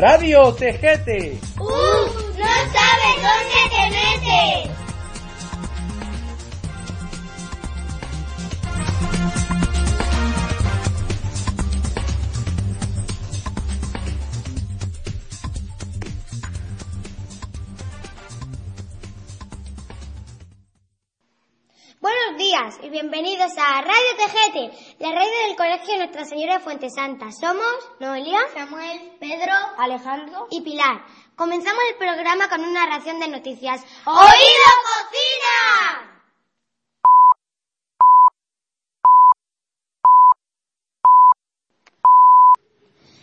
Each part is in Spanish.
Radio Tejete. Buenos días y bienvenidos a Radio Tejete, la radio del Colegio Nuestra Señora de Fuente Santa. Somos Noelia, Samuel, Pedro, Alejandro y Pilar. Comenzamos el programa con una ración de noticias. ¡Oído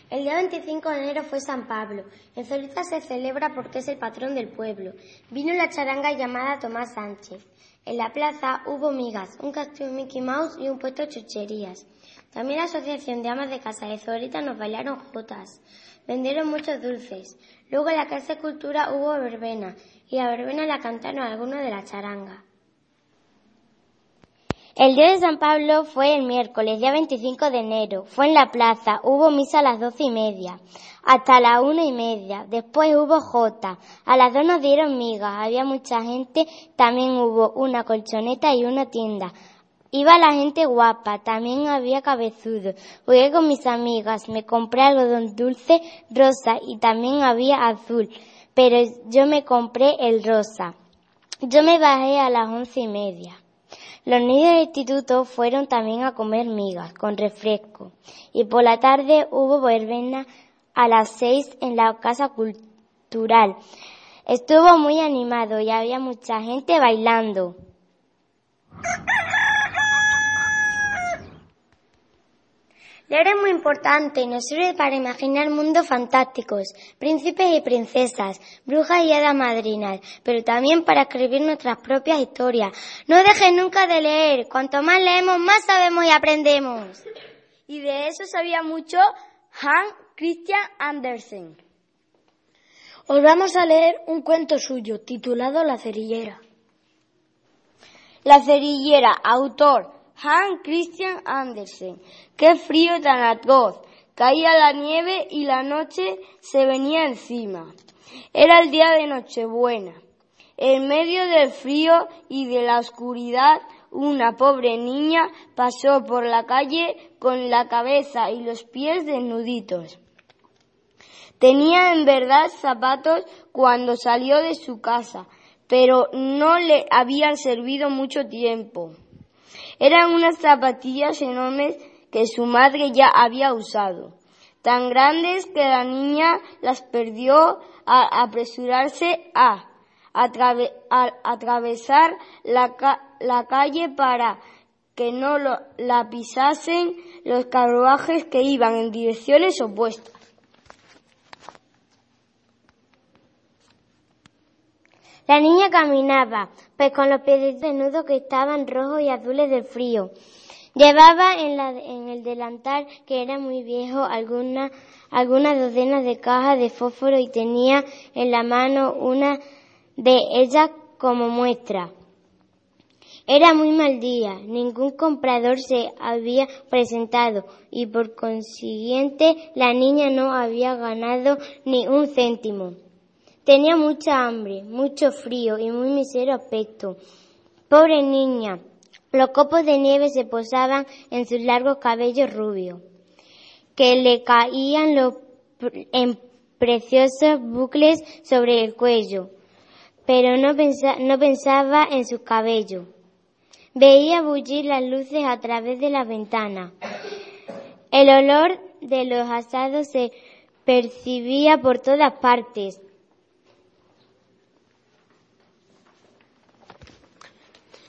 El día 25 de enero fue San Pablo. En Zorita se celebra porque es el patrón del pueblo. Vino la charanga llamada Tomás Sánchez. En la plaza hubo migas, un castillo Mickey Mouse y un puesto de chucherías. También la Asociación de Amas de Casa de Zorita nos bailaron jotas. Vendieron muchos dulces. Luego en la Casa de Cultura hubo verbena y la verbena la cantaron algunos de la charanga. El día de San Pablo fue el miércoles, día 25 de enero. Fue en la plaza. Hubo misa a las doce y media, hasta las una y media. Después hubo jota. A las dos nos dieron migas. Había mucha gente. También hubo una colchoneta y una tienda. Iba la gente guapa. También había cabezudo. Jugué con mis amigas. Me compré algodón dulce rosa y también había azul. Pero yo me compré el rosa. Yo me bajé a las once y media. Los niños del instituto fueron también a comer migas con refresco y por la tarde hubo verbena a las seis en la casa cultural. Estuvo muy animado y había mucha gente bailando. Leer es muy importante y nos sirve para imaginar mundos fantásticos, príncipes y princesas, brujas y hadas madrinas, pero también para escribir nuestras propias historias. No dejes nunca de leer, cuanto más leemos, más sabemos y aprendemos. Y de eso sabía mucho Hans Christian Andersen. Os vamos a leer un cuento suyo titulado La cerillera. La cerillera, autor Hans Christian Andersen. Qué frío tan atroz. Caía la nieve y la noche se venía encima. Era el día de Nochebuena. En medio del frío y de la oscuridad, una pobre niña pasó por la calle con la cabeza y los pies desnuditos. Tenía en verdad zapatos cuando salió de su casa, pero no le habían servido mucho tiempo. Eran unas zapatillas enormes que su madre ya había usado, tan grandes que la niña las perdió al apresurarse a, atravesar la, la, calle para que no lo, la pisasen los carruajes que iban en direcciones opuestas. La niña caminaba, pues con los pies desnudos que estaban rojos y azules del frío. Llevaba en, el delantal, que era muy viejo, algunas alguna docenas de cajas de fósforo y tenía en la mano una de ellas como muestra. Era muy mal día, ningún comprador se había presentado y por consiguiente la niña no había ganado ni un céntimo. Tenía mucha hambre, mucho frío y muy misero aspecto. Pobre niña. Los copos de nieve se posaban en sus largos cabellos rubios, que le caían los, en preciosos bucles sobre el cuello, pero no, no pensaba en sus cabellos. Veía bullir las luces a través de la ventana. El olor de los asados se percibía por todas partes.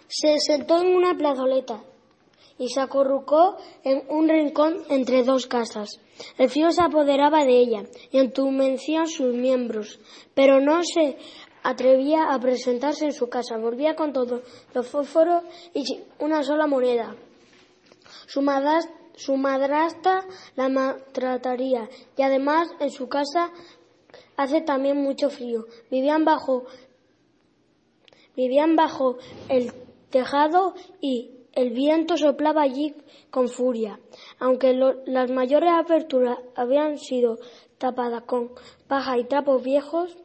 Se sentó en una plazoleta y se acurrucó en un rincón entre dos casas. El frío se apoderaba de ella y entumecía sus miembros, pero no se atrevía a presentarse en su casa. Volvía con todos los fósforos y una sola moneda. Su, su madrastra la maltrataría y además en su casa hace también mucho frío. Vivían bajo vivían bajo el tejado y el viento soplaba allí con furia. Aunque las mayores aperturas habían sido tapadas con paja y trapos viejos,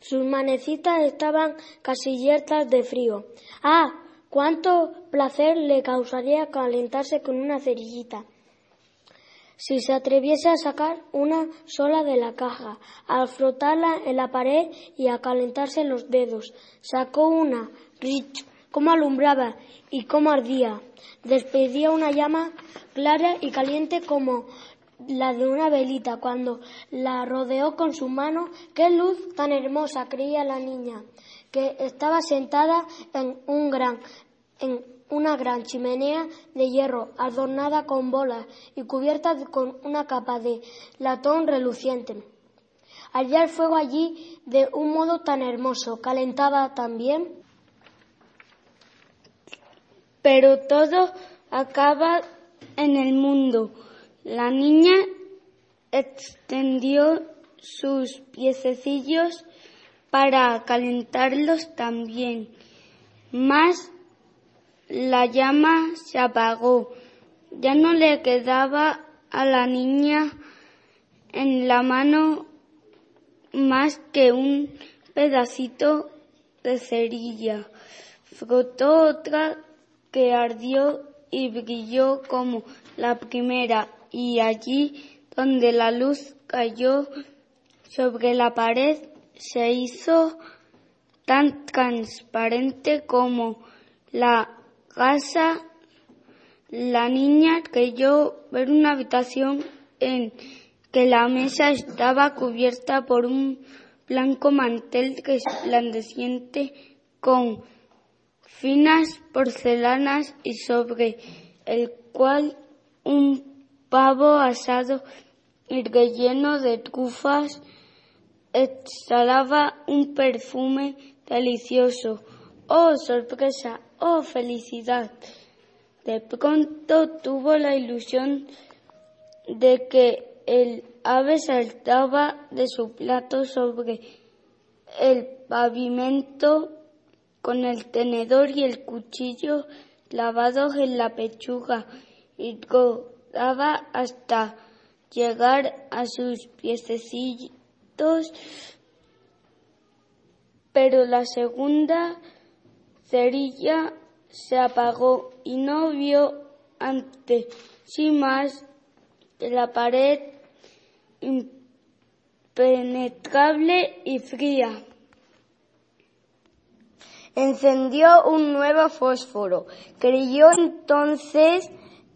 sus manecitas estaban casi yertas de frío. ¡Ah! Cuánto placer le causaría calentarse con una cerillita. Si se atreviese a sacar una sola de la caja, al frotarla en la pared y a calentarse los dedos, sacó una, rich, cómo alumbraba y cómo ardía. Despedía una llama clara y caliente como la de una velita cuando la rodeó con su mano. Qué luz tan hermosa creía la niña, que estaba sentada en un gran, en una gran chimenea de hierro adornada con bolas y cubierta con una capa de latón reluciente. Ardía el fuego allí de un modo tan hermoso, calentaba también. Pero todo acaba en el mundo. La niña extendió sus piececillos para calentarlos también. Más la llama se apagó. Ya no le quedaba a la niña en la mano más que un pedacito de cerilla. Frotó otra que ardió y brilló como la primera y allí donde la luz cayó sobre la pared se hizo tan transparente como la casa. La niña creyó ver una habitación en que la mesa estaba cubierta por un blanco mantel resplandeciente con finas porcelanas y sobre el cual un pavo asado y relleno de trufas exhalaba un perfume delicioso. ¡Oh, sorpresa! ¡Oh, felicidad! De pronto tuvo la ilusión de que el ave saltaba de su plato sobre el pavimento con el tenedor y el cuchillo lavados en la pechuga y rodaba hasta llegar a sus piececitos, pero la segunda cerilla se apagó y no vio ante sí más que la pared impenetrable y fría. Encendió un nuevo fósforo. Creyó entonces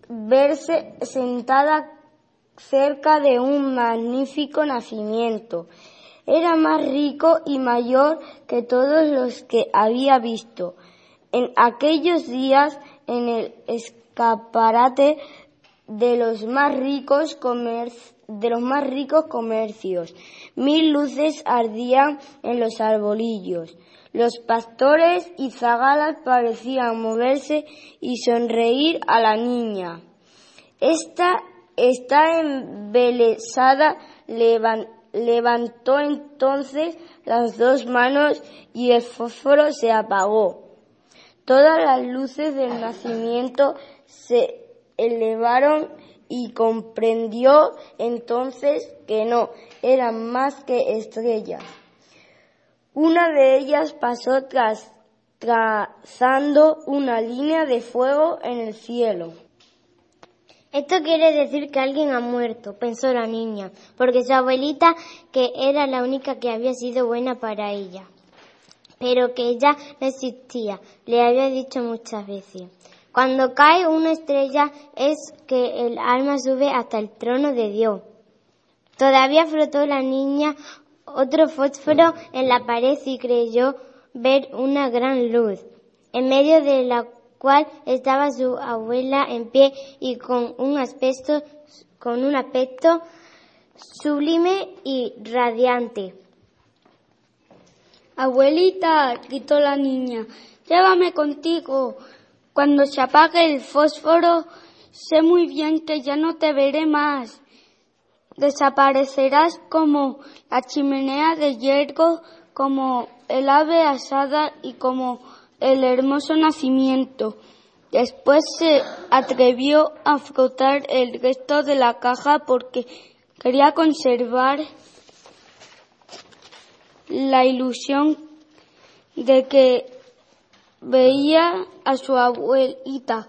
verse sentada cerca de un magnífico nacimiento. Era más rico y mayor que todos los que había visto. En aquellos días, en el escaparate de los más ricos ricos comercios, mil luces ardían en los arbolillos. Los pastores y zagalas parecían moverse y sonreír a la niña. Esta está embelesada, levantó entonces las dos manos y el fósforo se apagó. Todas las luces del nacimiento se elevaron y comprendió entonces que no eran más que estrellas. Una de ellas pasó trazando una línea de fuego en el cielo. Esto quiere decir que alguien ha muerto, pensó la niña, porque su abuelita, que era la única que había sido buena para ella, pero que ella no existía, le había dicho muchas veces. Cuando cae una estrella es que el alma sube hasta el trono de Dios. Todavía flotó la niña otro fósforo en la pared y creyó ver una gran luz, en medio de la cual estaba su abuela en pie y con un aspecto, con un aspecto sublime y radiante. Abuelita, gritó la niña, llévame contigo. Cuando se apague el fósforo, sé muy bien que ya no te veré más. Desaparecerás como la chimenea de hierro, como el ave asada y como el hermoso nacimiento. Después se atrevió a frotar el resto de la caja porque quería conservar la ilusión de que veía a su abuelita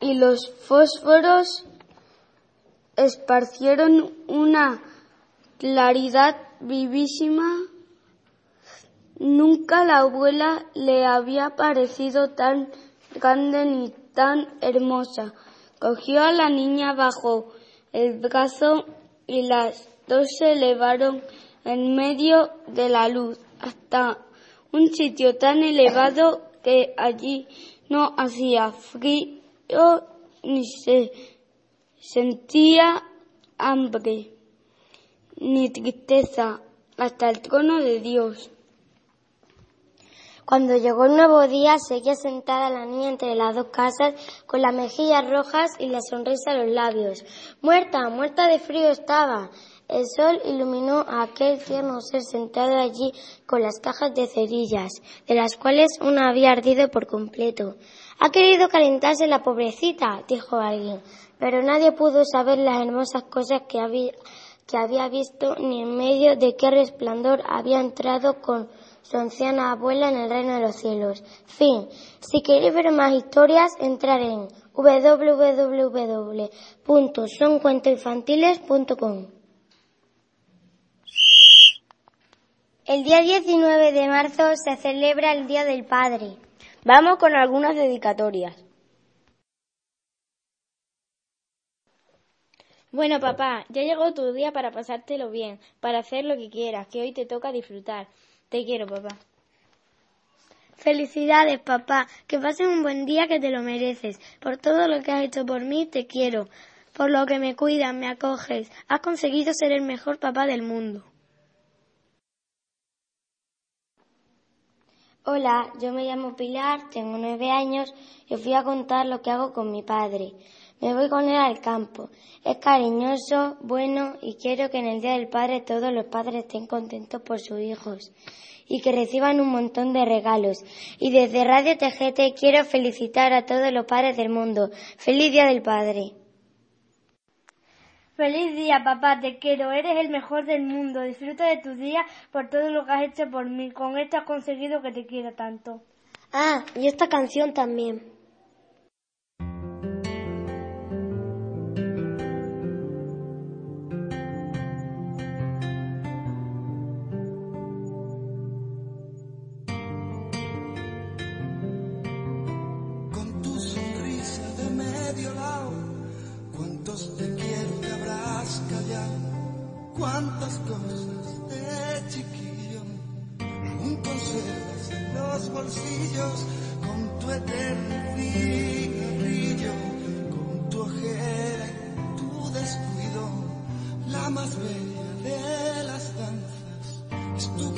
y los fósforos esparcieron una claridad vivísima. Nunca la abuela le había parecido tan grande ni tan hermosa. Cogió a la niña bajo el brazo y las dos se elevaron en medio de la luz hasta un sitio tan elevado que allí no hacía frío ni se sentía hambre ni tristeza hasta el trono de Dios. Cuando llegó el nuevo día, seguía sentada la niña entre las dos casas, con las mejillas rojas y la sonrisa en los labios. Muerta, muerta de frío estaba. El sol iluminó a aquel tierno ser sentado allí con las cajas de cerillas, de las cuales una había ardido por completo. Ha querido calentarse la pobrecita, dijo alguien, pero nadie pudo saber las hermosas cosas que había, que había visto ni en medio de qué resplandor había entrado con su anciana abuela en el reino de los cielos. Fin. Si queréis ver más historias, entrar en www.soncuentoinfantiles.com. El día 19 de marzo se celebra el Día del Padre. Vamos con algunas dedicatorias. Bueno, papá, ya llegó tu día para pasártelo bien, para hacer lo que quieras, que hoy te toca disfrutar. Te quiero, papá. Felicidades, papá. Que pases un buen día que te lo mereces. Por todo lo que has hecho por mí, te quiero. Por lo que me cuidas, me acoges. Has conseguido ser el mejor papá del mundo. Hola, yo me llamo Pilar, tengo nueve años y os voy a contar lo que hago con mi padre. Me voy con él al campo. Es cariñoso, bueno y quiero que en el Día del Padre todos los padres estén contentos por sus hijos y que reciban un montón de regalos. Y desde Radio TGT quiero felicitar a todos los padres del mundo. ¡Feliz Día del Padre! Feliz día, papá, te quiero, eres el mejor del mundo. Disfruta de tu día por todo lo que has hecho por mí. Con esto has conseguido que te quiera tanto. Ah, y esta canción también. It's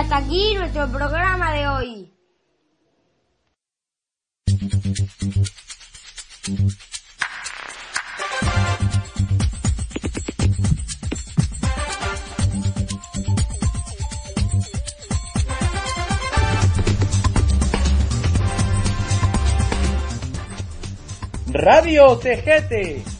hasta aquí nuestro programa de hoy. Radio Tejete. ¡Un